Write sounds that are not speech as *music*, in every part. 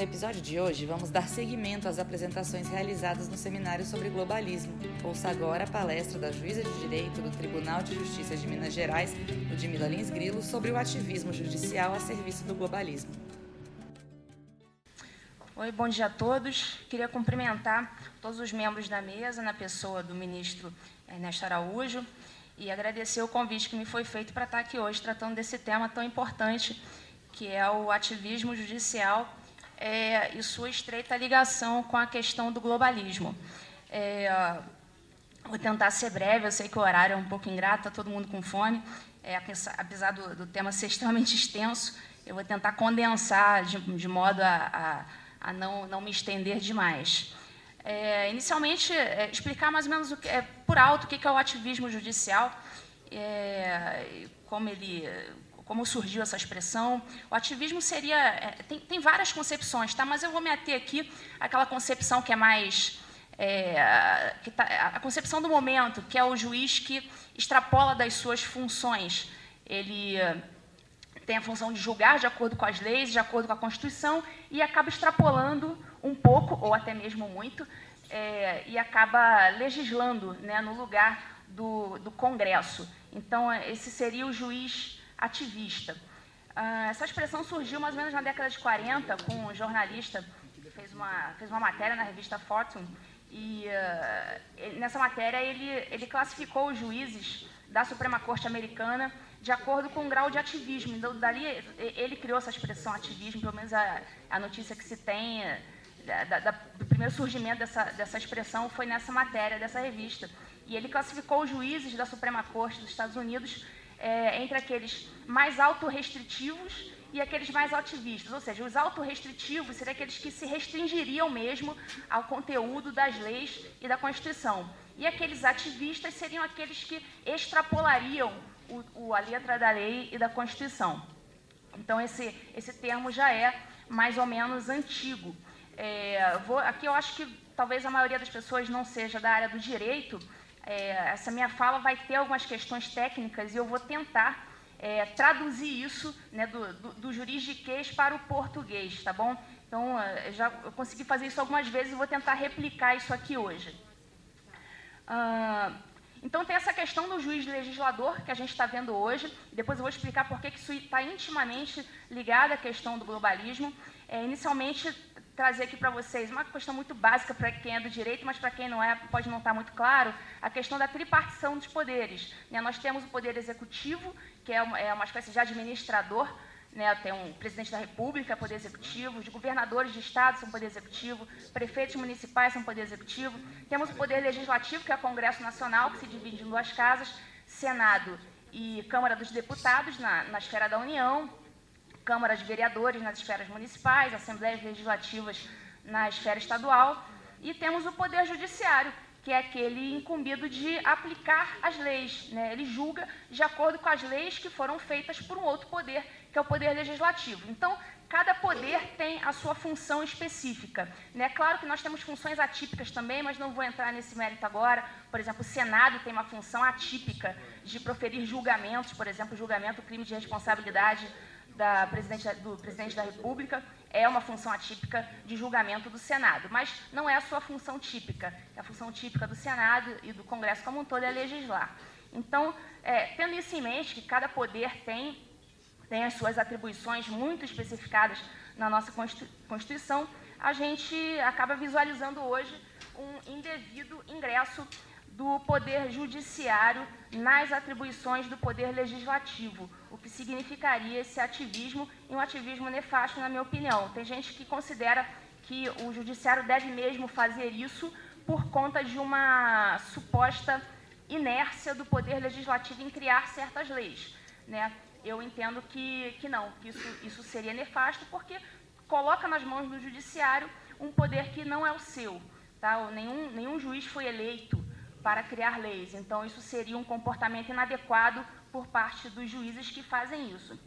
No episódio de hoje, vamos dar seguimento às apresentações realizadas no seminário sobre globalismo. Ouça agora a palestra da juíza de direito do Tribunal de Justiça de Minas Gerais, Ludmila Lins Grilo, sobre o ativismo judicial a serviço do globalismo. Oi, bom dia a todos. Queria cumprimentar todos os membros da mesa, na pessoa do ministro Ernesto Araújo, e agradecer o convite que me foi feito para estar aqui hoje tratando desse tema tão importante, que é o ativismo judicial é, e sua estreita ligação com a questão do globalismo. É, vou tentar ser breve, eu sei que o horário é um pouco ingrato, está todo mundo com fome, é, apesar do, do, tema ser *laughs* extremamente extenso, eu vou tentar condensar de, de modo a, a, a, não, não me estender demais. É, inicialmente, é, explicar mais ou menos que, é, por alto o que é o ativismo judicial, como ele como surgiu essa expressão. O ativismo seria. É, tem, tem, várias concepções, tá? mas eu vou me ater aqui àquela concepção que é mais. É, que tá, a concepção do momento, que é o juiz que extrapola das suas funções. Ele é, tem a função de julgar de acordo com as leis, de acordo com a Constituição, e acaba extrapolando um pouco, ou até mesmo muito, é, e acaba legislando né, no lugar do, do Congresso. Então, esse seria o juiz ativista. Uh, essa expressão surgiu mais ou menos na década de 40 com um jornalista que fez uma, fez uma matéria na revista Fortune e uh, nessa matéria ele, ele classificou os juízes da Suprema Corte Americana de acordo com o grau de ativismo. Então, dali ele criou essa expressão ativismo, pelo menos a, a notícia que se tem da, da, do primeiro surgimento dessa, dessa expressão foi nessa matéria dessa revista. E ele classificou os juízes da Suprema Corte dos Estados Unidos é, entre aqueles mais autorrestritivos e aqueles mais ativistas, ou seja, os autorrestritivos seriam aqueles que se restringiriam mesmo ao conteúdo das leis e da Constituição. E aqueles ativistas seriam aqueles que extrapolariam o, o, a letra da lei e da Constituição. Então, esse, esse termo já é mais ou menos antigo. É, vou, aqui eu acho que talvez a maioria das pessoas não seja da área do direito, é, essa minha fala vai ter algumas questões técnicas e eu vou tentar é, traduzir isso né, do, do, do juridiquês para o português, tá bom? Então, é, já eu consegui fazer isso algumas vezes e vou tentar replicar isso aqui hoje. Ah, então, tem essa questão do juiz legislador que a gente está vendo hoje. Depois eu vou explicar por que isso está intimamente ligado à questão do globalismo. É, inicialmente, trazer aqui para vocês uma questão muito básica para quem é do direito, mas para quem não é, pode não estar tá muito claro, a questão da tripartição dos poderes. Né? Nós temos o poder executivo, que é uma, é uma espécie de administrador, né? tem um presidente da República, poder executivo, os governadores de estado são poder executivo, prefeitos municipais são poder executivo, temos o poder legislativo, que é o Congresso Nacional, que se divide em duas casas, Senado e Câmara dos Deputados, na, na esfera da União, Câmara de Vereadores nas esferas municipais, Assembleias Legislativas na esfera estadual, e temos o Poder Judiciário, que é aquele incumbido de aplicar as leis. Né? Ele julga de acordo com as leis que foram feitas por um outro poder, que é o Poder Legislativo. Então, cada poder tem a sua função específica. Né? Claro que nós temos funções atípicas também, mas não vou entrar nesse mérito agora. Por exemplo, o Senado tem uma função atípica de proferir julgamentos, por exemplo, julgamento crime de responsabilidade da presidente, do presidente da República é uma função atípica de julgamento do Senado, mas não é a sua função típica. A função típica do Senado e do Congresso como um todo é legislar. Então, é, tendo isso em mente, que cada poder tem, tem as suas atribuições muito especificadas na nossa Constituição, a gente acaba visualizando hoje um indevido ingresso do poder judiciário nas atribuições do poder legislativo, que significaria esse ativismo e um ativismo nefasto, na minha opinião. Tem gente que considera que o judiciário deve mesmo fazer isso por conta de uma suposta inércia do poder legislativo em criar certas leis. Né? Eu entendo que, que não, que isso, isso seria nefasto, porque coloca nas mãos do judiciário um poder que não é o seu. Tá? Nenhum, nenhum juiz foi eleito para criar leis. Então, isso seria um comportamento inadequado por parte dos juízes que fazem isso.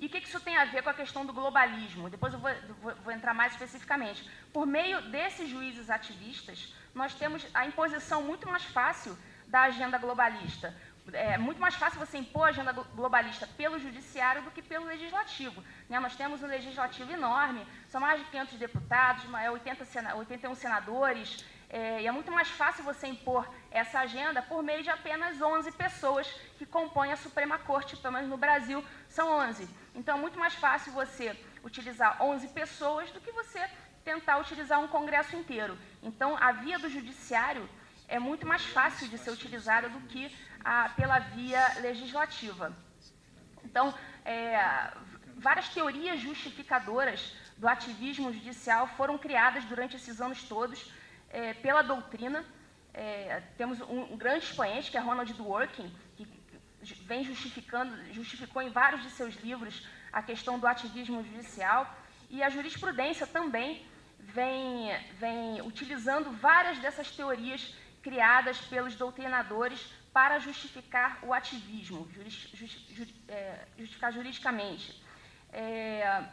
E o que isso tem a ver com a questão do globalismo? Depois eu vou, vou, vou, entrar mais especificamente. Por meio desses juízes ativistas, nós temos a imposição muito mais fácil da agenda globalista. é muito mais fácil você impor a agenda globalista pelo judiciário do que pelo legislativo. Né? Nós temos um legislativo enorme, são mais de 500 deputados, 80 sena 81 senadores, é, e é muito mais fácil você impor essa agenda por meio de apenas 11 pessoas que compõem a Suprema Corte, pelo menos no Brasil são 11. Então é muito mais fácil você utilizar 11 pessoas do que você tentar utilizar um Congresso inteiro. Então a via do Judiciário é muito mais fácil de ser utilizada do que a, pela via legislativa. Então, é, várias teorias justificadoras do ativismo judicial foram criadas durante esses anos todos é, pela doutrina. É, temos um, um, grande expoente, que é Ronald Dworkin, que vem justificando, justificou em vários de seus livros a questão do ativismo judicial. E a jurisprudência também vem, vem utilizando várias dessas teorias criadas pelos doutrinadores para justificar o ativismo, é, justificar juridicamente. É,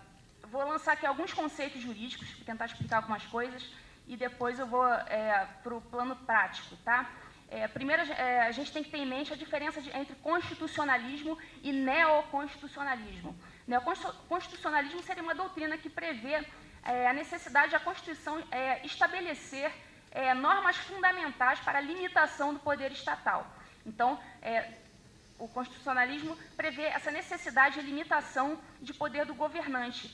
vou lançar aqui alguns conceitos jurídicos, tentar explicar algumas coisas, e depois eu vou é, para o plano prático. Tá? É, primeiro, é, a gente tem que ter em mente a diferença de, entre constitucionalismo e neoconstitucionalismo. Neoconstitucionalismo seria uma doutrina que prevê é, a necessidade da Constituição estabelecer normas fundamentais para a limitação do poder estatal. Então, é, o constitucionalismo prevê essa necessidade de limitação de poder do governante,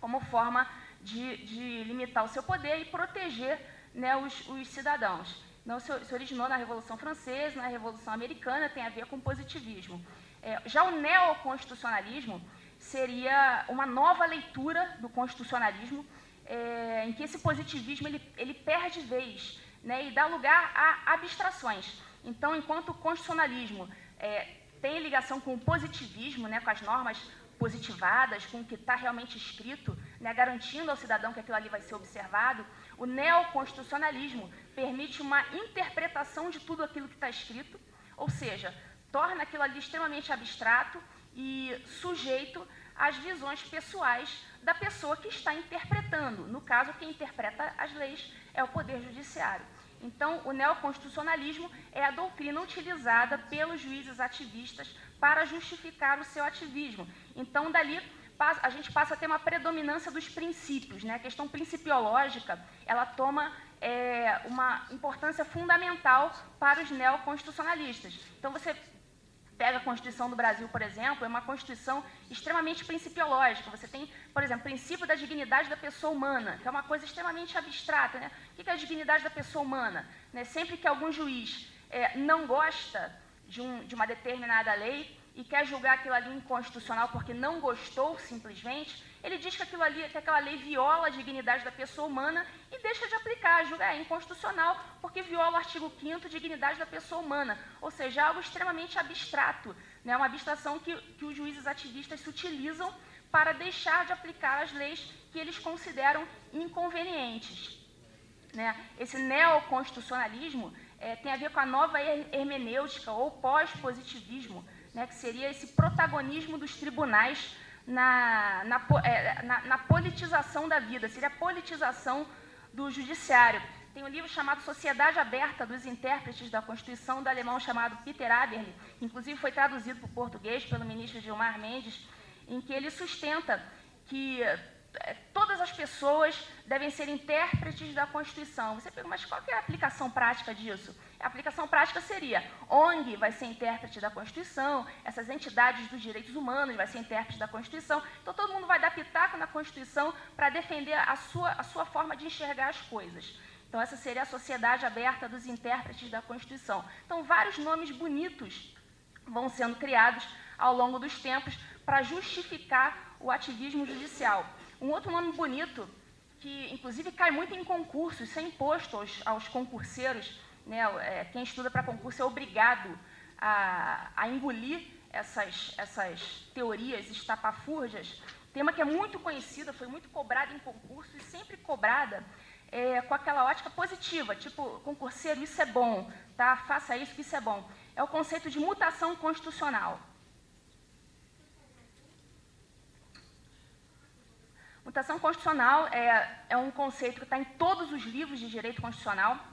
como forma de, de limitar o seu poder e proteger né, os, os, cidadãos. Não se, se, originou na Revolução Francesa, na Revolução Americana, tem a ver com positivismo. É, já o neoconstitucionalismo seria uma nova leitura do constitucionalismo, é, em que esse positivismo ele, ele perde vez né, e dá lugar a abstrações. Então, enquanto o constitucionalismo é, tem ligação com o positivismo, né, com as normas positivadas, com o que está realmente escrito, né, garantindo ao cidadão que aquilo ali vai ser observado, o neoconstitucionalismo permite uma interpretação de tudo aquilo que está escrito, ou seja, torna aquilo ali extremamente abstrato e sujeito às visões pessoais da pessoa que está interpretando. No caso, quem interpreta as leis é o Poder Judiciário. Então, o neoconstitucionalismo é a doutrina utilizada pelos juízes ativistas para justificar o seu ativismo. Então, dali a gente passa a ter uma predominância dos princípios. Né? A questão principiológica ela toma é, uma importância fundamental para os neoconstitucionalistas. Então, você pega a Constituição do Brasil, por exemplo, é uma Constituição extremamente principiológica. Você tem, por exemplo, o princípio da dignidade da pessoa humana, que é uma coisa extremamente abstrata. Né? O que é a dignidade da pessoa humana? Né? Sempre que algum juiz é, não gosta de, um, de uma determinada lei e quer julgar aquilo ali inconstitucional porque não gostou simplesmente, ele diz que, aquilo ali, que aquela lei viola a dignidade da pessoa humana e deixa de aplicar, julga é inconstitucional porque viola o artigo 5 dignidade da pessoa humana, ou seja, algo extremamente abstrato, né, uma abstração que, que os juízes ativistas se utilizam para deixar de aplicar as leis que eles consideram inconvenientes. Né? Esse neoconstitucionalismo é, tem a ver com a nova hermenêutica ou pós-positivismo, né, que seria esse protagonismo dos tribunais na, na, é, na, na politização da vida, seria a politização do judiciário. Tem um livro chamado Sociedade Aberta dos Intérpretes da Constituição, do alemão chamado Peter Aberle, que inclusive foi traduzido para o português pelo ministro Gilmar Mendes, em que ele sustenta que é, todas as pessoas devem ser intérpretes da Constituição. Você pergunta, mas qual é a aplicação prática disso? A aplicação prática seria ONG vai ser intérprete da Constituição, essas entidades dos direitos humanos vai ser intérprete da Constituição. Então todo mundo vai dar pitaco na Constituição para defender a sua, a sua forma de enxergar as coisas. Então essa seria a sociedade aberta dos intérpretes da Constituição. Então vários nomes bonitos vão sendo criados ao longo dos tempos para justificar o ativismo judicial. Um outro nome bonito, que inclusive cai muito em concursos, é imposto aos, aos concurseiros, né? É, quem estuda para concurso é obrigado a, a engolir essas, essas teorias estapafúrdias. Tema que é muito conhecida, foi muito cobrada em concurso e sempre cobrada é, com aquela ótica positiva, tipo, concurseiro, isso é bom, tá? faça isso que isso é bom. É o conceito de mutação constitucional. Mutação constitucional é, é um conceito que está em todos os livros de direito constitucional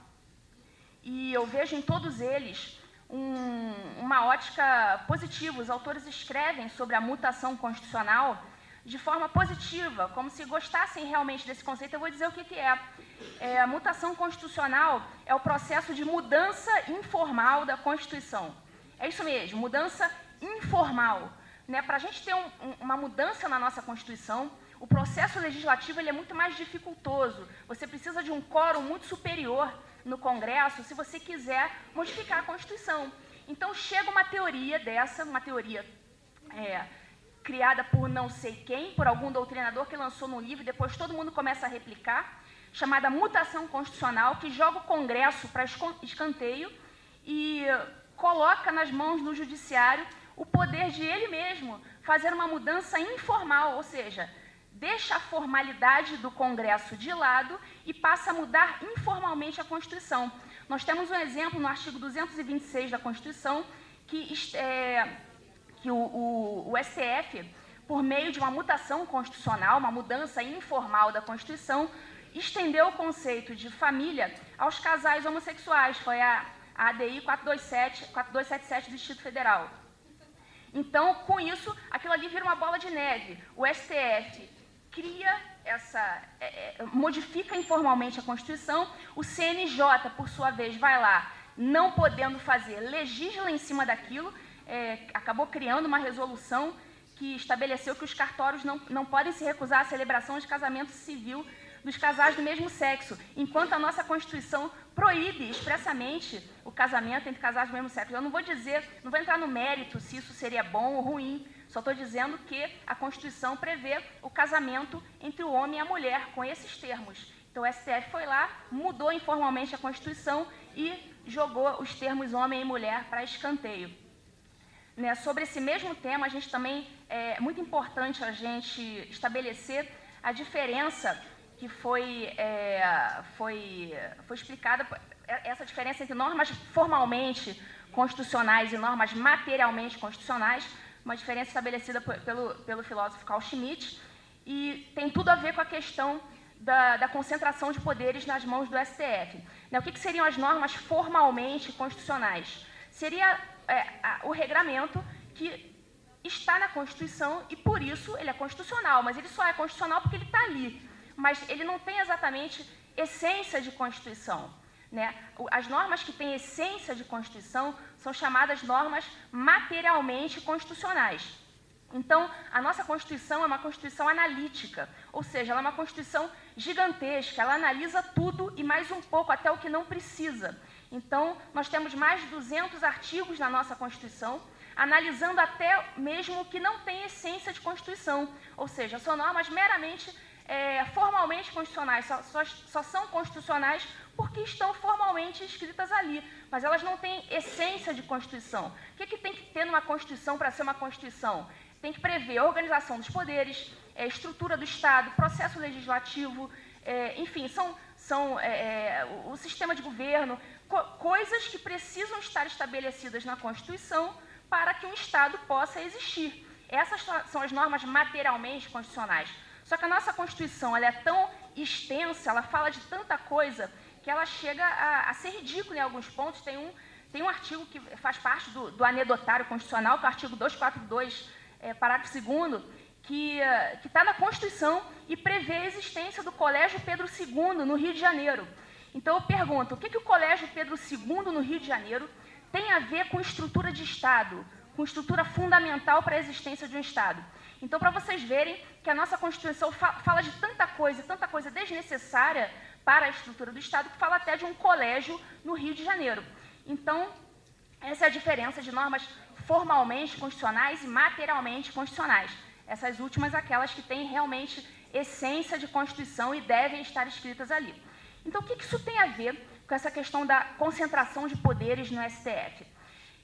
e eu vejo em todos eles um, uma ótica positiva. Os autores escrevem sobre a mutação constitucional de forma positiva, como se gostassem realmente desse conceito. Eu vou dizer o que, que é. é. A mutação constitucional é o processo de mudança informal da Constituição. É isso mesmo, mudança informal. Né? Para a gente ter um, um, uma mudança na nossa Constituição, o processo legislativo ele é muito mais dificultoso. Você precisa de um quórum muito superior no Congresso se você quiser modificar a Constituição. Então chega uma teoria dessa, uma teoria é, criada por não sei quem, por algum doutrinador que lançou no livro, depois todo mundo começa a replicar, chamada mutação constitucional, que joga o Congresso para escanteio e coloca nas mãos do judiciário o poder de ele mesmo fazer uma mudança informal, ou seja, deixa a formalidade do Congresso de lado e passa a mudar informalmente a Constituição. Nós temos um exemplo no artigo 226 da Constituição que, é, que o, o, o STF, por meio de uma mutação constitucional, uma mudança informal da Constituição, estendeu o conceito de família aos casais homossexuais. Foi a, a ADI 427, 4277 do Distrito Federal. Então, com isso, aquilo ali vira uma bola de neve. O STF cria essa, é, é, modifica informalmente a Constituição, o CNJ, por sua vez, vai lá, não podendo fazer, legisla em cima daquilo, é, acabou criando uma resolução que estabeleceu que os cartórios não, não podem se recusar à celebração de casamento civil dos casais do mesmo sexo, enquanto a nossa Constituição proíbe expressamente o casamento entre casais do mesmo sexo. Eu não vou dizer, não vou entrar no mérito se isso seria bom ou ruim, só estou dizendo que a Constituição prevê o casamento entre o homem e a mulher, com esses termos. Então, o STF foi lá, mudou informalmente a Constituição e jogou os termos homem e mulher para escanteio. Né, sobre esse mesmo tema, a gente também é muito importante a gente estabelecer a diferença que foi, é, foi, foi explicada, essa diferença entre normas formalmente constitucionais e normas materialmente constitucionais, uma diferença estabelecida pelo, pelo filósofo Carl Schmitt, e tem tudo a ver com a questão da, da concentração de poderes nas mãos do STF. Né, o que, que, seriam as normas formalmente constitucionais? Seria é, a, o regramento que está na Constituição e, por isso, ele é constitucional, mas ele só é constitucional porque ele está ali. Mas ele não tem exatamente essência de Constituição. Né? As normas que têm essência de Constituição são chamadas normas materialmente constitucionais. Então, a nossa Constituição é uma Constituição analítica, ou seja, ela é uma Constituição gigantesca, ela analisa tudo e mais um pouco, até o que não precisa. Então, nós temos mais de 200 artigos na nossa Constituição, analisando até mesmo o que não tem essência de Constituição, ou seja, são normas meramente é, formalmente constitucionais, só, só, só são constitucionais porque estão formalmente escritas ali, mas elas não têm essência de Constituição. O que, que tem que ter numa Constituição para ser uma Constituição? Tem que prever a organização dos poderes, a é, estrutura do Estado, processo legislativo, é, enfim, são, são é, é, o sistema de governo, co coisas que precisam estar estabelecidas na Constituição para que um Estado possa existir. Essas são as normas materialmente constitucionais. Só que a nossa Constituição ela é tão extensa, ela fala de tanta coisa, que ela chega a, a ser ridícula em alguns pontos. Tem um, tem um artigo que faz parte do, do anedotário constitucional, que é o artigo 242, é, parágrafo 2 que está na Constituição e prevê a existência do Colégio Pedro II no Rio de Janeiro. Então eu pergunto, o que, que o Colégio Pedro II no Rio de Janeiro tem a ver com estrutura de Estado, com estrutura fundamental para a existência de um Estado? Então, para vocês verem que a nossa Constituição fa fala de tanta coisa, tanta coisa desnecessária, para a estrutura do Estado, que fala até de um colégio no Rio de Janeiro. Então, essa é a diferença de normas formalmente constitucionais e materialmente constitucionais. Essas últimas, aquelas que têm realmente essência de Constituição e devem estar escritas ali. Então, o que isso tem a ver com essa questão da concentração de poderes no STF?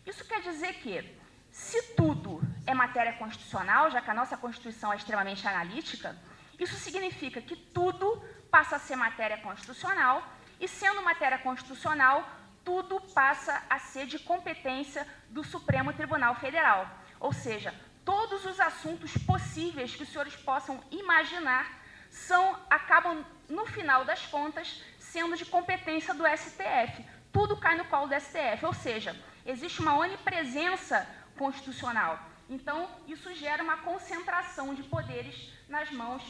Isso quer dizer que, se tudo é matéria constitucional, já que a nossa Constituição é extremamente analítica, isso significa que tudo passa a ser matéria constitucional, e sendo matéria constitucional, tudo passa a ser de competência do Supremo Tribunal Federal. Ou seja, todos os assuntos possíveis que os senhores possam imaginar são acabam no final das contas sendo de competência do STF. Tudo cai no colo do STF, ou seja, existe uma onipresença constitucional. Então, isso gera uma concentração de poderes nas mãos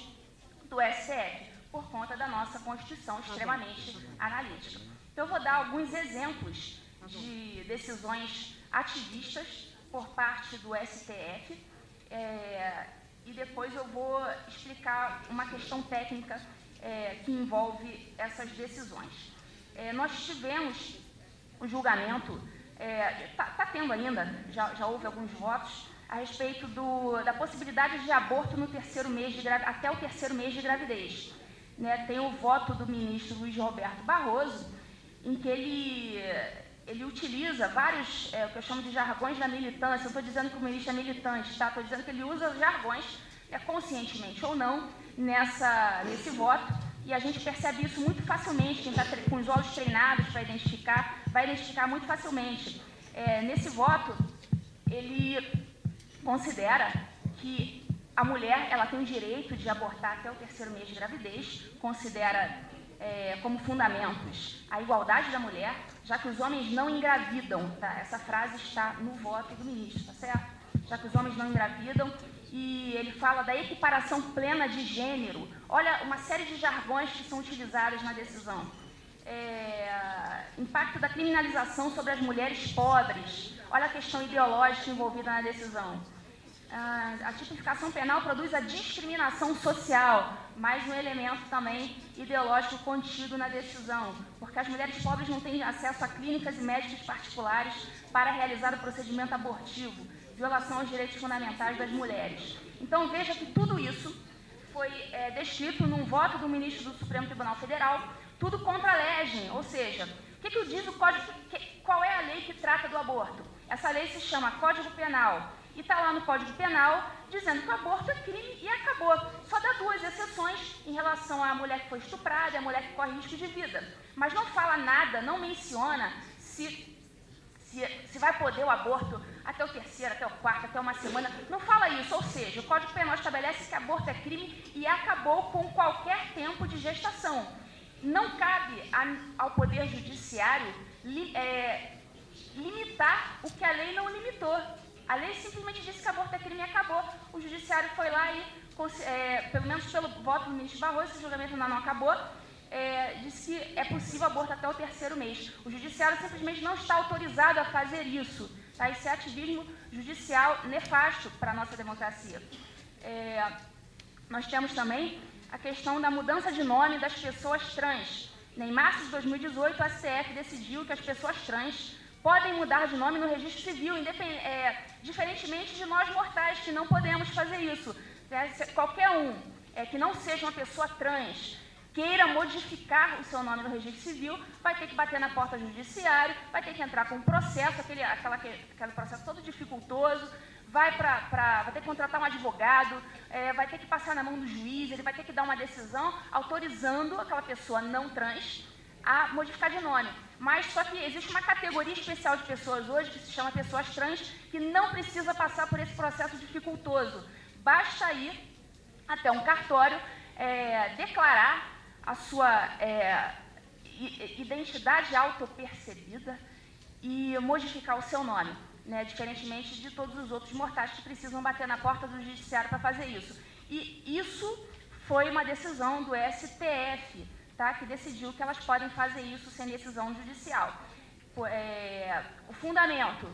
do STF, por conta da nossa Constituição extremamente analítica. Então, eu vou dar alguns exemplos de decisões ativistas por parte do STF é, e depois eu vou explicar uma questão técnica é, que envolve essas decisões. É, nós tivemos o julgamento, está é, tá, tá tendo ainda, já, já houve alguns votos, a respeito do, da possibilidade de aborto no terceiro mês de até o terceiro mês de gravidez. Né, tem o voto do ministro Luiz Roberto Barroso, em que ele, ele utiliza vários, é, o que eu chamo de jargões da militância. Eu estou dizendo que o ministro é militante, tá? Estou dizendo que ele usa jargões, é, conscientemente ou não, nessa, nesse voto. E a gente percebe isso muito facilmente. Quem está com os olhos treinados para identificar, vai identificar muito facilmente. É, nesse voto, ele considera que a mulher ela tem o direito de abortar até o terceiro mês de gravidez, considera é, como fundamentos a igualdade da mulher, já que os homens não engravidam. Tá? Essa frase está no voto do ministro, tá certo? Já que os homens não engravidam. E ele fala da equiparação plena de gênero. Olha, uma série de jargões que são utilizados na decisão. É, impacto da criminalização sobre as mulheres pobres. Olha a questão ideológica envolvida na decisão a tipificação penal produz a discriminação social, mais um elemento também ideológico contido na decisão, porque as mulheres pobres não têm acesso a clínicas e médicos particulares para realizar o procedimento abortivo, violação aos direitos fundamentais das mulheres. Então veja que tudo isso foi é, descrito num voto do ministro do Supremo Tribunal Federal, tudo contra a legem, ou seja, o que, que diz o código, que, qual é a lei que trata do aborto? Essa lei se chama Código Penal e está lá no Código Penal dizendo que o aborto é crime e acabou. Só dá duas exceções em relação à mulher que foi estuprada e à mulher que corre risco de vida. Mas não fala nada, não menciona se, se, se vai poder o aborto até o terceiro, até o quarto, até uma semana. Não fala isso. Ou seja, o Código Penal estabelece que aborto é crime e acabou com qualquer tempo de gestação. Não cabe a, ao Poder Judiciário li, é, limitar o que a lei não limitou. A lei simplesmente disse que aborto é crime e acabou. O judiciário foi lá e, é, pelo menos pelo voto do ministro Barroso, esse julgamento ainda não acabou, é, disse que é possível aborto até o terceiro mês. O judiciário simplesmente não está autorizado a fazer isso. Tá? Esse é ativismo judicial nefasto para a nossa democracia. É, nós temos também a questão da mudança de nome das pessoas trans. Em março de 2018, a CF decidiu que as pessoas trans podem mudar de nome no registro civil, é, diferentemente de nós mortais, que não podemos fazer isso. É, qualquer um é, que não seja uma pessoa trans queira modificar o seu nome no registro civil, vai ter que bater na porta do judiciário, vai ter que entrar com um processo, aquele, aquela, aquele processo todo dificultoso, vai, pra, pra, vai ter que contratar um advogado, é, vai ter que passar na mão do juiz, ele vai ter que dar uma decisão autorizando aquela pessoa não trans a modificar de nome. Mas só que existe uma categoria especial de pessoas hoje que se chama pessoas trans que não precisa passar por esse processo dificultoso. Basta ir até um cartório, é, declarar a sua é, identidade autopercebida e modificar o seu nome, né, diferentemente de todos os outros mortais que precisam bater na porta do judiciário para fazer isso. E isso foi uma decisão do STF, tá, que decidiu que elas podem fazer isso sem decisão judicial. É, o fundamento,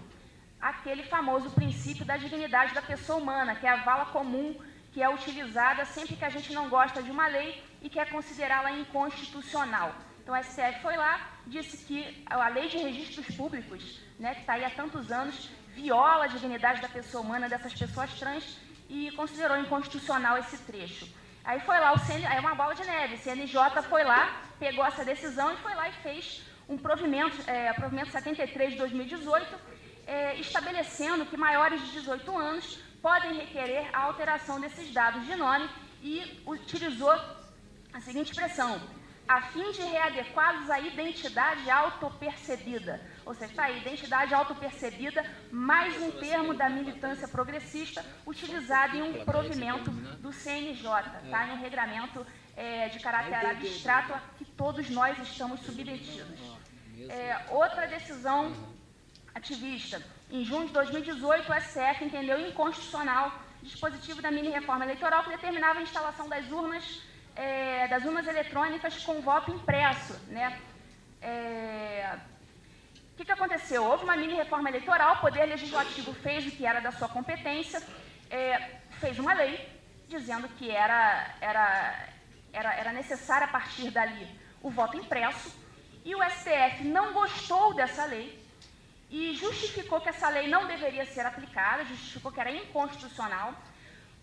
aquele famoso princípio da dignidade da pessoa humana, que é a vala comum que é utilizada sempre que a gente não gosta de uma lei e quer considerá-la inconstitucional. Então, o STF foi lá, disse que a lei de registros públicos, né, que está aí há tantos anos, viola a dignidade da pessoa humana, dessas pessoas trans, e considerou inconstitucional esse trecho. Aí foi lá o CN, aí é uma bola de neve. O CNJ foi lá, pegou essa decisão e foi lá e fez um provimento, é, provimento 73 de 2018, é, estabelecendo que maiores de 18 anos podem requerer a alteração desses dados de nome e utilizou a seguinte expressão: a fim de readequá-los à identidade autopercebida. Ou seja, está aí, identidade autopercebida, mais um termo da militância progressista utilizado em um provimento do CNJ, tá? em um regramento é, de caráter abstrato a que todos nós estamos submetidos. É, outra decisão ativista. Em junho de 2018, o STF entendeu inconstitucional o dispositivo da mini-reforma eleitoral que determinava a instalação das urnas, é, das urnas eletrônicas com voto impresso. Né? É, o que, que aconteceu? Houve uma mini-reforma eleitoral, o Poder Legislativo fez o que era da sua competência, é, fez uma lei dizendo que era, era, era, era necessário, a partir dali, o voto impresso, e o STF não gostou dessa lei e justificou que essa lei não deveria ser aplicada, justificou que era inconstitucional,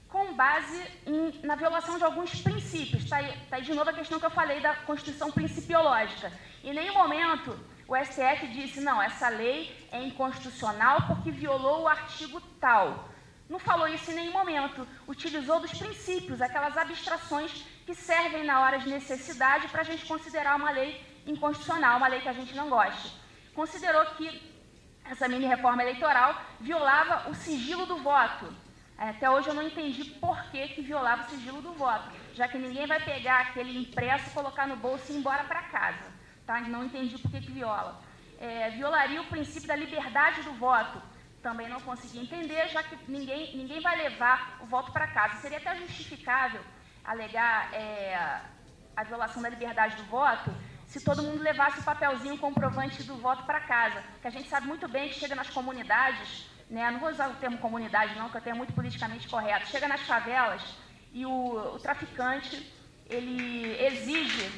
com base em, na violação de alguns princípios. Está aí, tá aí de novo a questão que eu falei da Constituição principiológica. Em nenhum momento o STF disse, não, essa lei é inconstitucional porque violou o artigo tal. Não falou isso em nenhum momento. Utilizou dos princípios, aquelas abstrações que servem na hora de necessidade para a gente considerar uma lei inconstitucional, uma lei que a gente não gosta. Considerou que essa mini reforma eleitoral violava o sigilo do voto. Até hoje eu não entendi por que, que violava o sigilo do voto, já que ninguém vai pegar aquele impresso, colocar no bolso e ir embora para casa. Tá? Não entendi por que, que viola. É, violaria o princípio da liberdade do voto. Também não consegui entender, já que ninguém, ninguém vai levar o voto para casa. Seria até justificável alegar é, a violação da liberdade do voto se todo mundo levasse o papelzinho comprovante do voto para casa. Que a gente sabe muito bem que chega nas comunidades, né, não vou usar o termo comunidade não, que eu tenho muito politicamente correto, chega nas favelas e o, o traficante, ele exige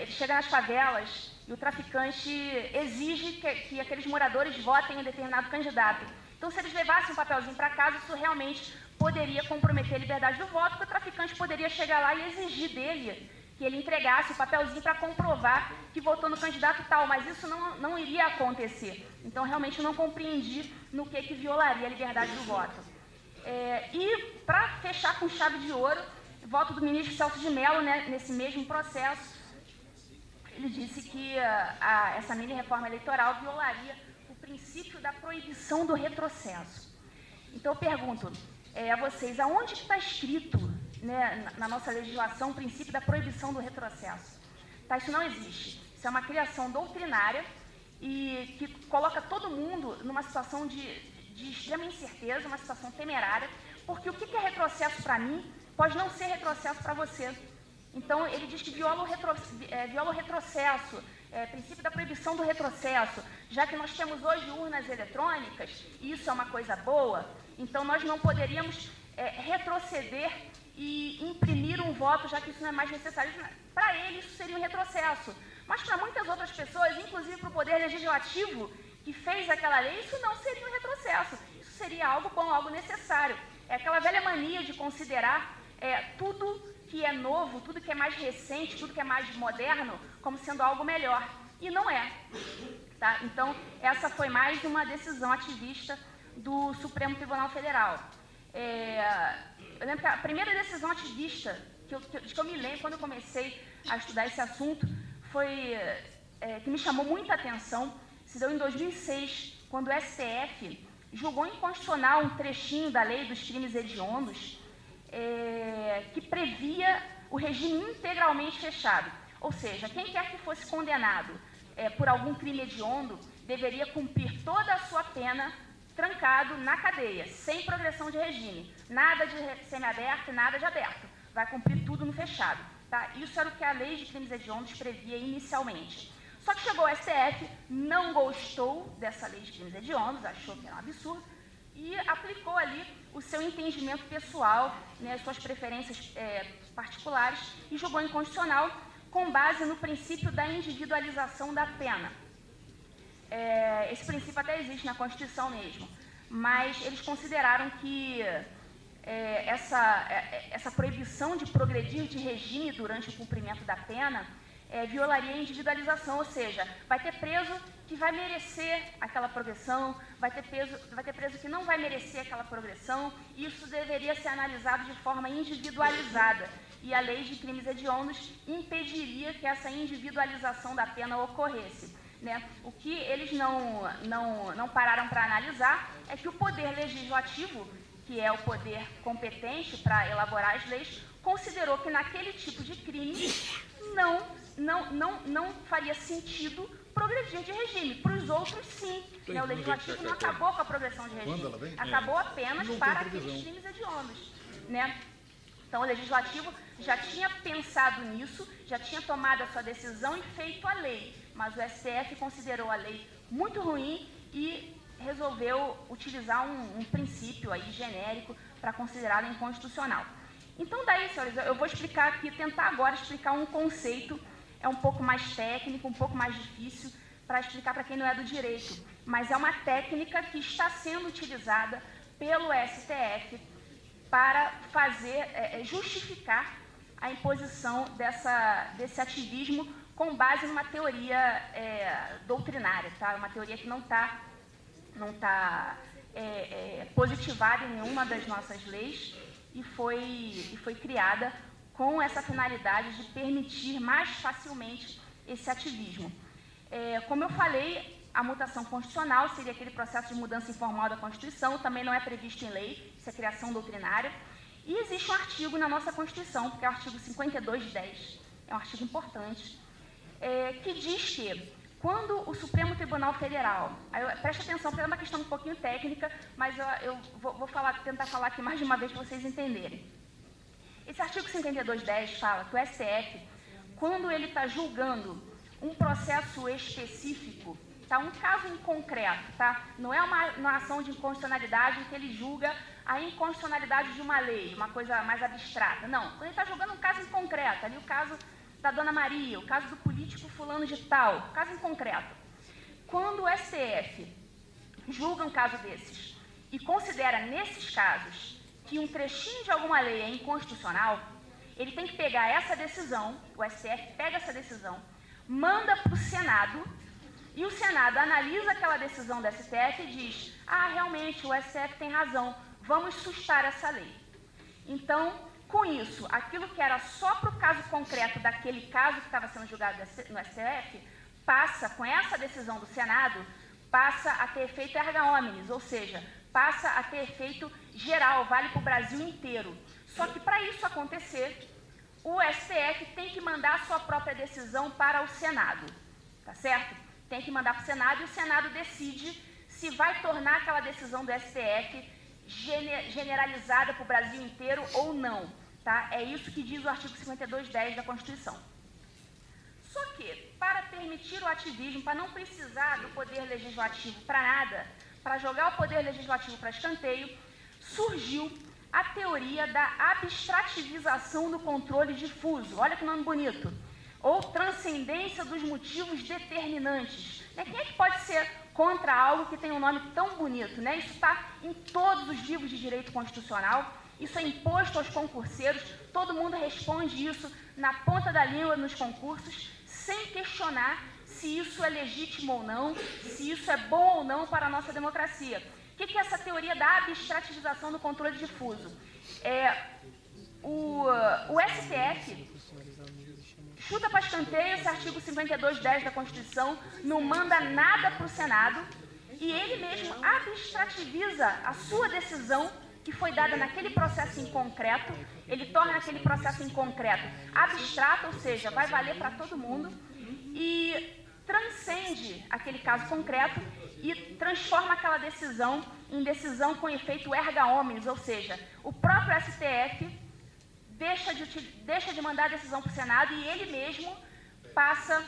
ele chega nas favelas e o traficante exige que, que aqueles moradores votem em determinado candidato. Então, se eles levassem um papelzinho para casa, isso realmente poderia comprometer a liberdade do voto, porque o traficante poderia chegar lá e exigir dele que ele entregasse o papelzinho para comprovar que votou no candidato tal, mas isso não, não iria acontecer. Então, realmente, eu não compreendi no que, que violaria a liberdade do voto. É, e, para fechar com chave de ouro, voto do ministro Celso de Mello, né, nesse mesmo processo, ele disse que a, a, essa mini reforma eleitoral violaria o princípio da proibição do retrocesso. Então eu pergunto é, a vocês, aonde está escrito né, na, nossa legislação o princípio da proibição do retrocesso? Tá, isso não existe. Isso é uma criação doutrinária e que coloca todo mundo numa situação de, de extrema incerteza, uma situação temerária, porque o que é retrocesso para mim pode não ser retrocesso para você. Então, ele diz que viola o, retro, é, viola o retrocesso, é, princípio da proibição do retrocesso, já que nós temos hoje urnas eletrônicas, e isso é uma coisa boa, então nós não poderíamos é, retroceder e imprimir um voto, já que isso não é mais necessário. Para ele, isso seria um retrocesso. Mas para muitas outras pessoas, inclusive para o Poder Legislativo, que fez aquela lei, isso não seria um retrocesso. Isso seria algo bom, algo necessário. É aquela velha mania de considerar é, tudo que é novo, tudo que é mais recente, tudo que é mais moderno, como sendo algo melhor. E não é. Tá? Então, essa foi mais uma decisão ativista do Supremo Tribunal Federal. É, eu lembro que a primeira decisão ativista que eu, que, que eu me lembro quando eu comecei a estudar esse assunto foi é, que me chamou muita atenção, se deu em 2006, quando o STF julgou inconstitucional um trechinho da lei dos crimes hediondos é, que previa o regime integralmente fechado. Ou seja, quem quer que fosse condenado é, por algum crime hediondo deveria cumprir toda a sua pena trancado na cadeia, sem progressão de regime. Nada de semiaberto, nada de aberto. Vai cumprir tudo no fechado. Tá? Isso era o que a lei de crimes hediondos previa inicialmente. Só que chegou o STF, não gostou dessa lei de crimes hediondos, achou que era um absurdo, e aplicou ali o seu entendimento pessoal, né, as suas preferências é, particulares, e julgou inconstitucional com base no princípio da individualização da pena. É, esse princípio até existe na Constituição mesmo, mas eles consideraram que é, essa, é, essa proibição de progredir de regime durante o cumprimento da pena é, violaria a individualização, ou seja, vai ter preso que vai merecer aquela progressão, vai ter, preso, vai ter preso que não vai merecer aquela progressão, e isso deveria ser analisado de forma individualizada. E a lei de crimes hediondos impediria que essa individualização da pena ocorresse. Né? O que eles não, não, não pararam para analisar é que o poder legislativo, que é o poder competente para elaborar as leis, considerou que naquele tipo de crime não não, não, não faria sentido progredir de regime. Para os outros, sim. Né? O legislativo não acabou com a progressão de regime. Acabou apenas para aqueles crimes hediondos. Né? Então, o legislativo já tinha pensado nisso, já tinha tomado a sua decisão e feito a lei. Mas o STF considerou a lei muito ruim e resolveu utilizar um, um princípio aí genérico para considerá-la inconstitucional. Então, daí, senhores, eu vou explicar aqui, tentar agora explicar um conceito, é um pouco mais técnico, um pouco mais difícil para explicar para quem não é do direito, mas é uma técnica que está sendo utilizada pelo STF para fazer, é, é, justificar a imposição dessa, desse ativismo com base numa teoria é, doutrinária, tá? uma teoria que não está não tá, é, é, positivada em nenhuma das nossas leis e foi, e foi criada com essa finalidade de permitir mais facilmente esse ativismo. É, como eu falei, a mutação constitucional seria aquele processo de mudança informal da Constituição, também não é previsto em lei, isso é criação doutrinária. E existe um artigo na nossa Constituição, que é o artigo 5210, é um artigo importante, é, que diz que quando o Supremo Tribunal Federal, aí, preste atenção, porque é uma questão um pouquinho técnica, mas eu, eu vou, vou falar, tentar falar aqui mais de uma vez para vocês entenderem. Esse artigo 5210 fala que o STF, quando ele está julgando um processo específico, tá, um caso em concreto, tá? não é uma, uma ação de inconstitucionalidade em que ele julga a inconstitucionalidade de uma lei, uma coisa mais abstrata. Não, quando ele está julgando um caso em concreto, ali o caso da Dona Maria, o caso do político fulano de tal, caso em concreto. Quando o STF julga um caso desses e considera nesses casos que um trechinho de alguma lei é inconstitucional, ele tem que pegar essa decisão, o STF pega essa decisão, manda para o Senado e o Senado analisa aquela decisão do STF e diz: ah, realmente o STF tem razão, vamos sustar essa lei. Então, com isso, aquilo que era só para o caso concreto daquele caso que estava sendo julgado no STF, passa, com essa decisão do Senado, passa a ter efeito erga omnes, ou seja, passa a ter efeito geral, vale para o Brasil inteiro. Só que para isso acontecer, o STF tem que mandar a sua própria decisão para o Senado, tá certo? Tem que mandar para o Senado e o Senado decide se vai tornar aquela decisão do STF generalizada para o Brasil inteiro ou não. Tá? É isso que diz o artigo 52.10 da Constituição. Só que, para permitir o ativismo, para não precisar do poder legislativo para nada, para jogar o poder legislativo para escanteio, surgiu a teoria da abstrativização do controle difuso. Olha que nome bonito. Ou transcendência dos motivos determinantes. Né? Quem é que pode ser contra algo que tem um nome tão bonito? Né? Isso está em todos os livros de direito constitucional. Isso é imposto aos concurseiros. Todo mundo responde isso na ponta da língua nos concursos, sem questionar se isso é legítimo ou não, se isso é bom ou não para a nossa democracia. O que é essa teoria da abstrativização do controle difuso? É, o, o STF chuta para escanteio esse artigo 52.10 da Constituição, não manda nada para o Senado, e ele mesmo abstrativiza a sua decisão que foi dada naquele processo em concreto, ele torna aquele processo em concreto abstrato, ou seja, vai valer para todo mundo, e transcende aquele caso concreto e transforma aquela decisão em decisão com efeito erga omnes, ou seja, o próprio STF deixa de, deixa de mandar a decisão para o Senado e ele mesmo passa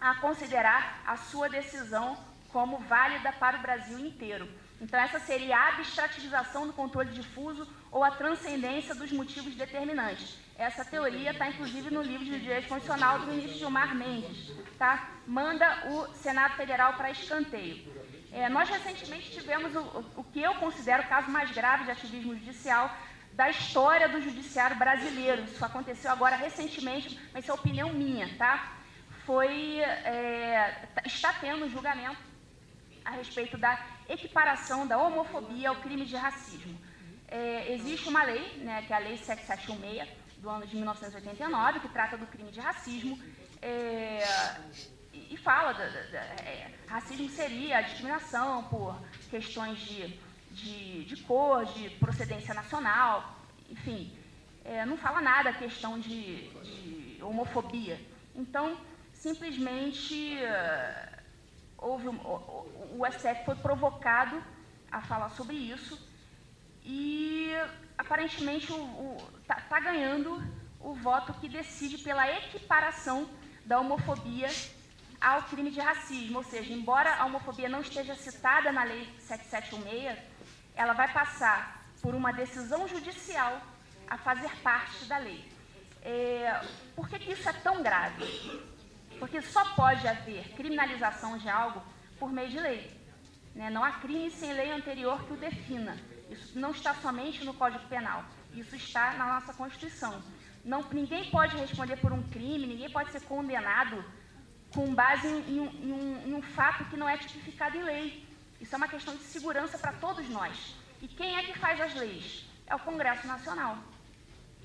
a considerar a sua decisão como válida para o Brasil inteiro. Então, essa seria a abstrativização do controle difuso ou a transcendência dos motivos determinantes. Essa teoria está, inclusive, no livro de Direito Constitucional do ministro Gilmar Mendes. Tá? Manda o Senado Federal para escanteio. É, nós, recentemente, tivemos o, o que eu considero o caso mais grave de ativismo judicial, da história do judiciário brasileiro. Isso aconteceu agora recentemente, mas isso é opinião minha, tá? Foi, é, está tendo julgamento a respeito da equiparação da homofobia ao crime de racismo. É, existe uma lei, né, que é a Lei 7716, do ano de 1989, que trata do crime de racismo, é, e, fala, da, da, da, é, racismo seria a discriminação por questões de de, de cor, de procedência nacional, enfim, é, não fala nada a questão de, de, homofobia. Então, simplesmente houve o, o, o STF foi provocado a falar sobre isso e aparentemente está tá ganhando o voto que decide pela equiparação da homofobia ao crime de racismo, ou seja, embora a homofobia não esteja citada na Lei 7716, ela vai passar por uma decisão judicial a fazer parte da lei. É, por que, que isso é tão grave? Porque só pode haver criminalização de algo por meio de lei. Né? Não há crime sem lei anterior que o defina. Isso não está somente no Código Penal, isso está na nossa Constituição. Não, ninguém pode responder por um crime, ninguém pode ser condenado com base em, em, em, um, em um fato que não é tipificado em lei. Isso é uma questão de segurança para todos nós. E quem é que faz as leis? É o Congresso Nacional.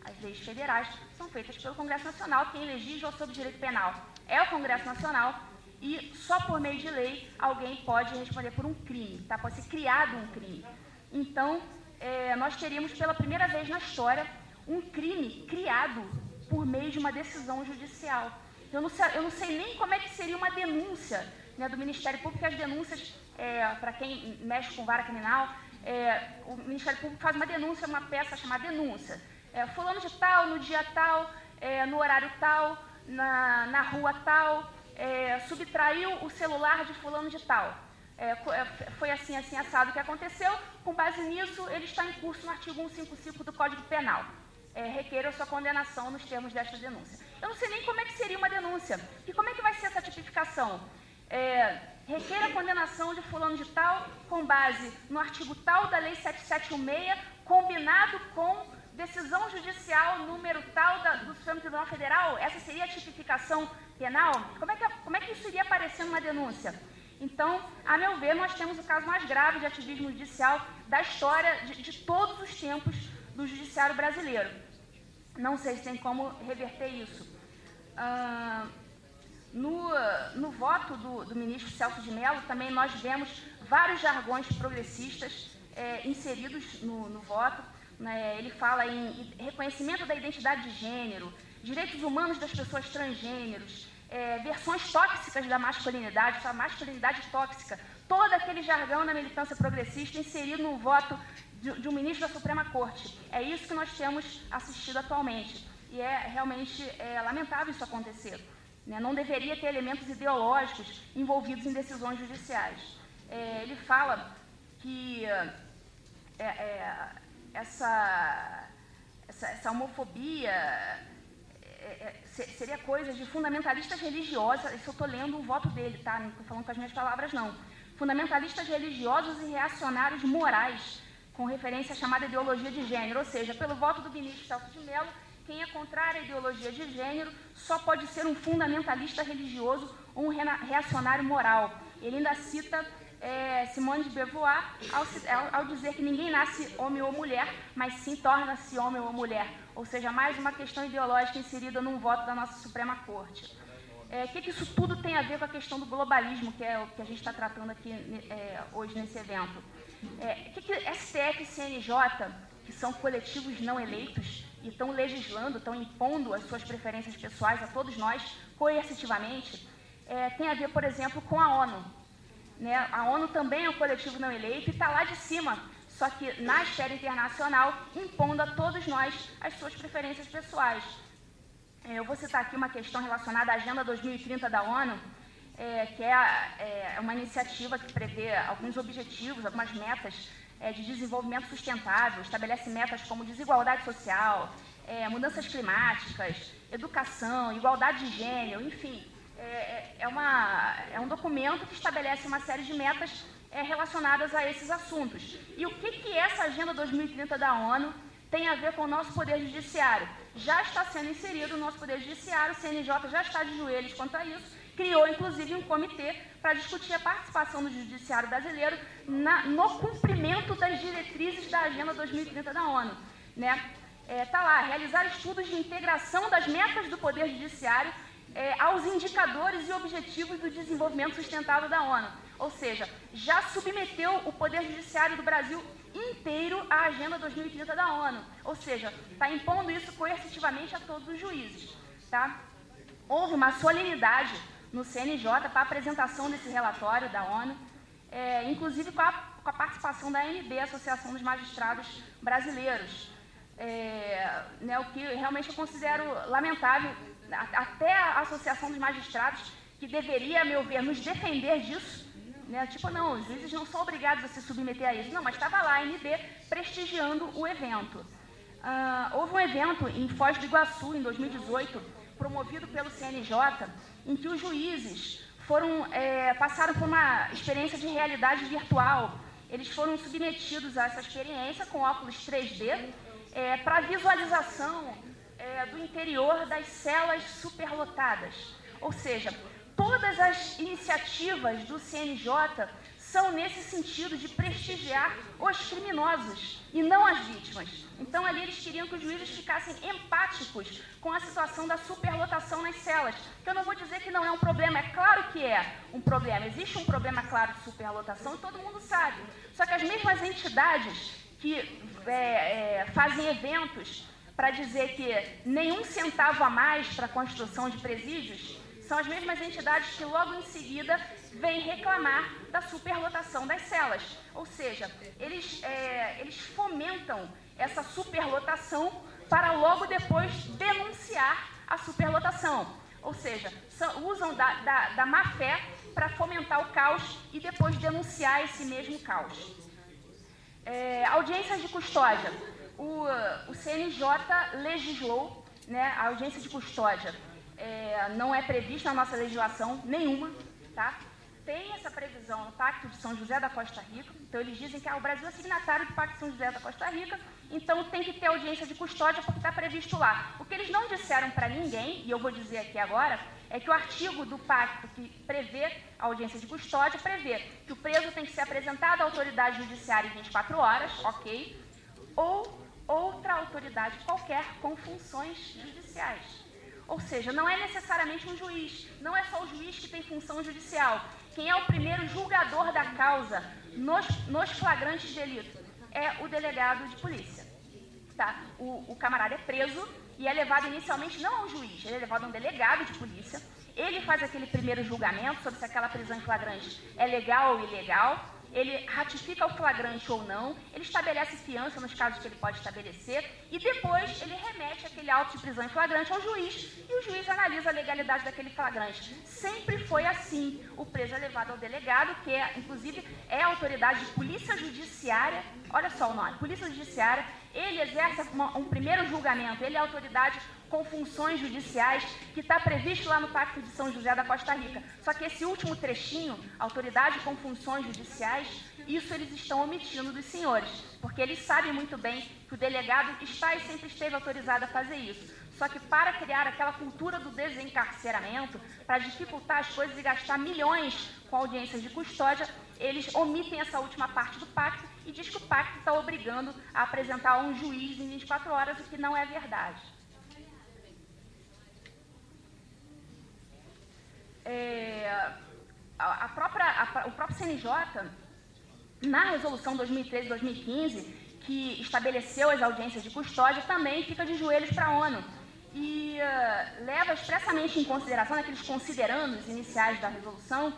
As leis federais são feitas pelo Congresso Nacional. Quem legisla sobre direito penal é o Congresso Nacional. E só por meio de lei alguém pode responder por um crime, tá? pode ser criado um crime. Então, é, nós teríamos pela primeira vez na história um crime criado por meio de uma decisão judicial. Eu não sei, eu não sei nem como é que seria uma denúncia né, do Ministério Público, as denúncias, é, para quem mexe com vara criminal, é, o Ministério Público faz uma denúncia, uma peça chamada denúncia. É, fulano de tal, no dia tal, é, no horário tal, na, na rua tal, é, subtraiu o celular de fulano de tal. É, foi assim, assim, assado que aconteceu. Com base nisso, ele está em curso no artigo 155 do Código Penal é, requeira sua condenação nos termos desta denúncia. Eu não sei nem como é que seria uma denúncia. E como é que vai ser essa tipificação? É, requer a condenação de fulano de tal com base no artigo tal da Lei 7716, combinado com decisão judicial número tal da, do Supremo Tribunal Federal? Essa seria a tipificação penal? Como é que, como é que isso iria aparecer numa denúncia? Então, a meu ver, nós temos o caso mais grave de ativismo judicial da história de, de todos os tempos do judiciário brasileiro. Não sei se tem como reverter isso. No, no voto do, do, ministro Celso de Mello, também nós vemos vários jargões progressistas é, inseridos no, no voto. Né? Ele fala em reconhecimento da identidade de gênero, direitos humanos das pessoas transgêneros, é, versões tóxicas da masculinidade, a masculinidade tóxica, todo aquele jargão na militância progressista inserido no voto de, de um ministro da Suprema Corte. É isso que nós temos assistido atualmente. E é realmente é, lamentável isso acontecer. Né? Não deveria ter elementos ideológicos envolvidos em decisões judiciais. É, ele fala que é, é essa, essa, essa, homofobia é, é, seria coisa de fundamentalistas religiosos. Isso eu estou lendo o voto dele, tá? Não estou falando com as minhas palavras, não. Fundamentalistas religiosos e reacionários morais com referência à chamada ideologia de gênero, ou seja, pelo voto do ministro Celso de Mello, quem é contrário à ideologia de gênero só pode ser um fundamentalista religioso ou um reacionário moral. Ele ainda cita é, Simone de Beauvoir ao, ao, dizer que ninguém nasce homem ou mulher, mas sim torna-se homem ou mulher. Ou seja, mais uma questão ideológica inserida num voto da nossa Suprema Corte. O é, que, que, isso tudo tem a ver com a questão do globalismo, que é o que a gente está tratando aqui é, hoje nesse evento? É, o que, que STF e CNJ, que são coletivos não eleitos, estão legislando, estão impondo as suas preferências pessoais a todos nós, coercitivamente, é, tem a ver, por exemplo, com a ONU. Né? A ONU também é um coletivo não eleito e está lá de cima, só que na esfera internacional, impondo a todos nós as suas preferências pessoais. É, eu vou citar aqui uma questão relacionada à Agenda 2030 da ONU, é, que é, é, é, uma iniciativa que prevê alguns objetivos, algumas metas é, de desenvolvimento sustentável, estabelece metas como desigualdade social, é, mudanças climáticas, educação, igualdade de gênero, enfim. É, é, uma, é um documento que estabelece uma série de metas relacionadas a esses assuntos. E o que, que essa Agenda 2030 da ONU tem a ver com o nosso Poder Judiciário? Já está sendo inserido o nosso Poder Judiciário, o CNJ já está de joelhos quanto a isso, criou inclusive um comitê para discutir a participação do judiciário brasileiro na, no cumprimento das diretrizes da Agenda 2030 da ONU. Né? É, tá lá, realizar estudos de integração das metas do Poder Judiciário é, aos indicadores e objetivos do desenvolvimento sustentável da ONU. Ou seja, já submeteu o Poder Judiciário do Brasil inteiro à Agenda 2030 da ONU. Ou seja, está impondo isso coercitivamente a todos os juízes. Tá? houve uma solenidade no CNJ para a apresentação desse relatório da ONU, é, inclusive com a, com a, participação da ANB, Associação dos Magistrados Brasileiros. É, né, o que realmente eu considero lamentável, até a Associação dos Magistrados, que deveria, a meu ver, nos defender disso, né? Tipo, não, os juízes não são obrigados a se submeter a isso. Não, mas estava lá a ANB prestigiando o evento. Uh, houve um evento em Foz do Iguaçu, em 2018, promovido pelo CNJ, em que os juízes foram, é, passaram por uma experiência de realidade virtual. Eles foram submetidos a essa experiência com óculos 3D é, para visualização é, do interior das celas superlotadas. Ou seja, todas as iniciativas do CNJ são nesse sentido de prestigiar os criminosos e não as vítimas. Então ali eles queriam que os juízes ficassem empáticos com a situação da superlotação nas celas. Que eu não vou dizer que não é um problema, é claro que é um problema. Existe um problema claro de superlotação e todo mundo sabe. Só que as mesmas entidades que é, é, fazem eventos para dizer que nenhum centavo a mais para a construção de presídios são as mesmas entidades que logo em seguida vêm reclamar da superlotação das celas. Ou seja, eles, é, eles fomentam essa superlotação para logo depois denunciar a superlotação. Ou seja, são, usam da, da, da má fé para fomentar o caos e depois denunciar esse mesmo caos. É, audiências de custódia. O, o CNJ legislou né, a audiência de custódia é, não é prevista na nossa legislação nenhuma, tá? Tem essa previsão no Pacto de São José da Costa Rica, então eles dizem que ah, o Brasil é signatário do Pacto de São José da Costa Rica, então tem que ter audiência de custódia porque está previsto lá. O que eles não disseram para ninguém, e eu vou dizer aqui agora, é que o artigo do pacto que prevê a audiência de custódia prevê que o preso tem que ser apresentado à autoridade judiciária em 24 horas, ok, ou outra autoridade qualquer com funções judiciais. Ou seja, não é necessariamente um juiz, não é só o juiz que tem função judicial. Quem é o primeiro julgador da causa nos, nos flagrantes de delito é o delegado de polícia. Tá? O, o camarada é preso e é levado inicialmente não a um juiz, ele é levado a um delegado de polícia. Ele faz aquele primeiro julgamento sobre se aquela prisão em flagrante é legal ou ilegal ele ratifica o flagrante ou não, ele estabelece fiança nos casos que ele pode estabelecer e depois ele remete aquele auto de prisão em flagrante ao juiz e o juiz analisa a legalidade daquele flagrante. Sempre foi assim. O preso é levado ao delegado, que é, inclusive é autoridade de polícia judiciária, olha só o nome, polícia judiciária, ele exerce uma, um primeiro julgamento, ele é autoridade com funções judiciais, que está previsto lá no Pacto de São José da Costa Rica. Só que esse último trechinho, autoridade com funções judiciais, isso eles estão omitindo dos senhores, porque eles sabem muito bem que o delegado está e sempre esteve autorizado a fazer isso. Só que para criar aquela cultura do desencarceramento, para dificultar as coisas e gastar milhões com audiências de custódia, eles omitem essa última parte do pacto e diz que o pacto está obrigando a apresentar um juiz em 24 horas, o que não é verdade. É, a própria, a, o próprio CNJ, na resolução 2013-2015, que estabeleceu as audiências de custódia, também fica de joelhos para a ONU. E uh, leva expressamente em consideração, naqueles considerandos iniciais da resolução,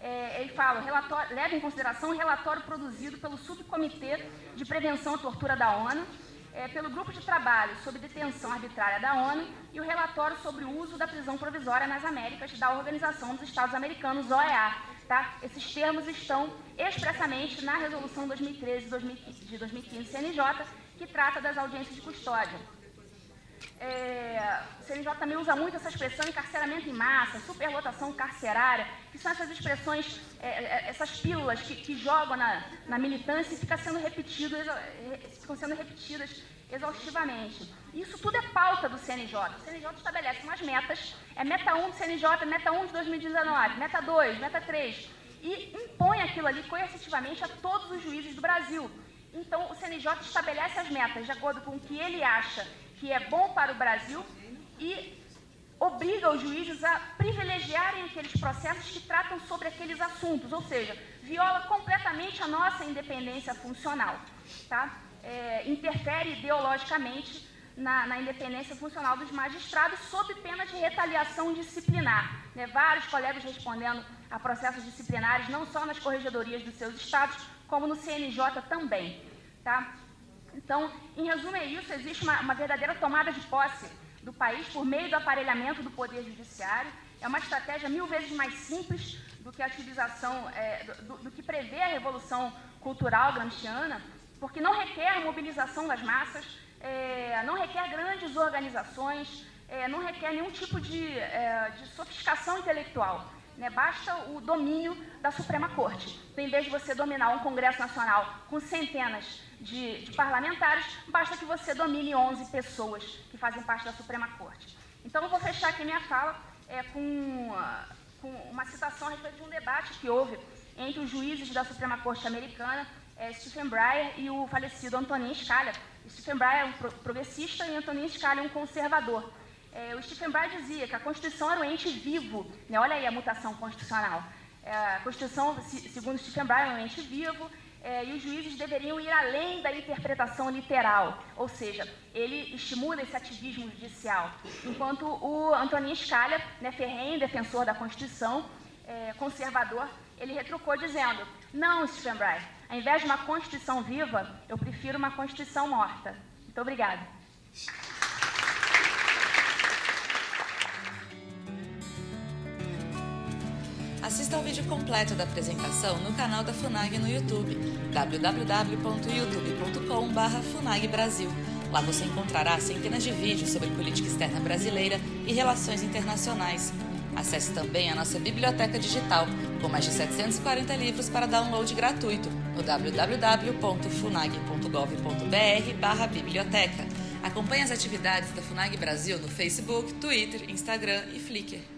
é, ele fala, leva em consideração o relatório produzido pelo Subcomitê de Prevenção à Tortura da ONU, é, pelo Grupo de Trabalho sobre Detenção Arbitrária da ONU e o relatório sobre o uso da prisão provisória nas Américas da Organização dos Estados Americanos, OEA. Tá? Esses termos estão expressamente na Resolução 2013 de 2015 CNJ, que trata das audiências de custódia. É, o CNJ também usa muito essa expressão encarceramento em massa, superlotação carcerária, que são essas expressões, é, é essas pílulas que, que jogam na, na, militância e ficam sendo, repetido, ficam sendo repetidas exaustivamente. Isso tudo é pauta do CNJ. O CNJ estabelece umas metas, é meta 1 do CNJ, meta 1 de 2019, meta 2, meta 3, e impõe aquilo ali coercitivamente a todos os juízes do Brasil. Então, o CNJ estabelece as metas de acordo com o que ele acha que é bom para o Brasil e obriga os juízes a privilegiarem aqueles processos que tratam sobre aqueles assuntos, ou seja, viola completamente a nossa independência funcional, tá? É, interfere ideologicamente na, na, independência funcional dos magistrados, sob pena de retaliação disciplinar. Né? Vários colegas respondendo a processos disciplinares, não só nas corregedorias dos seus estados, como no CNJ também. Tá? Então, em resumo, é isso: existe uma, uma verdadeira tomada de posse do país por meio do aparelhamento do Poder Judiciário. É uma estratégia mil vezes mais simples do que a utilização, é, do, do, que prevê a Revolução Cultural gramsciana, porque não requer mobilização das massas, é, não requer grandes organizações, é, não requer nenhum tipo de, é, de sofisticação intelectual. Né? Basta o domínio da Suprema Corte. Então, em vez de você dominar um Congresso Nacional com centenas de, de parlamentares, basta que você domine 11 pessoas que fazem parte da Suprema Corte. Então, eu vou fechar aqui minha fala é, com, com, uma citação a respeito de um debate que houve entre os juízes da Suprema Corte americana, é, Stephen Breyer, e o falecido Antonin Scalia. Stephen Breyer é um progressista e Antonin Scalia é um conservador. É, o Stephen Breyer dizia que a Constituição era um ente vivo. Né? Olha aí a mutação constitucional. É, a Constituição, segundo Stephen Breyer, é um ente vivo é, e os juízes deveriam ir além da interpretação literal, ou seja, ele estimula esse ativismo judicial, enquanto o Antonin Scalia, né, ferrenho defensor da Constituição, é, conservador, ele retrucou dizendo: Não, Stephen Breyer, ao invés de uma Constituição viva, eu prefiro uma Constituição morta. Muito obrigada. Assista ao vídeo completo da apresentação no canal da FUNAG no YouTube, www.youtube.com.br FUNAG Lá você encontrará centenas de vídeos sobre política externa brasileira e relações internacionais. Acesse também a nossa biblioteca digital, com mais de 740 livros para download gratuito, no www.funag.gov.br biblioteca. Acompanhe as atividades da FUNAG Brasil no Facebook, Twitter, Instagram e Flickr.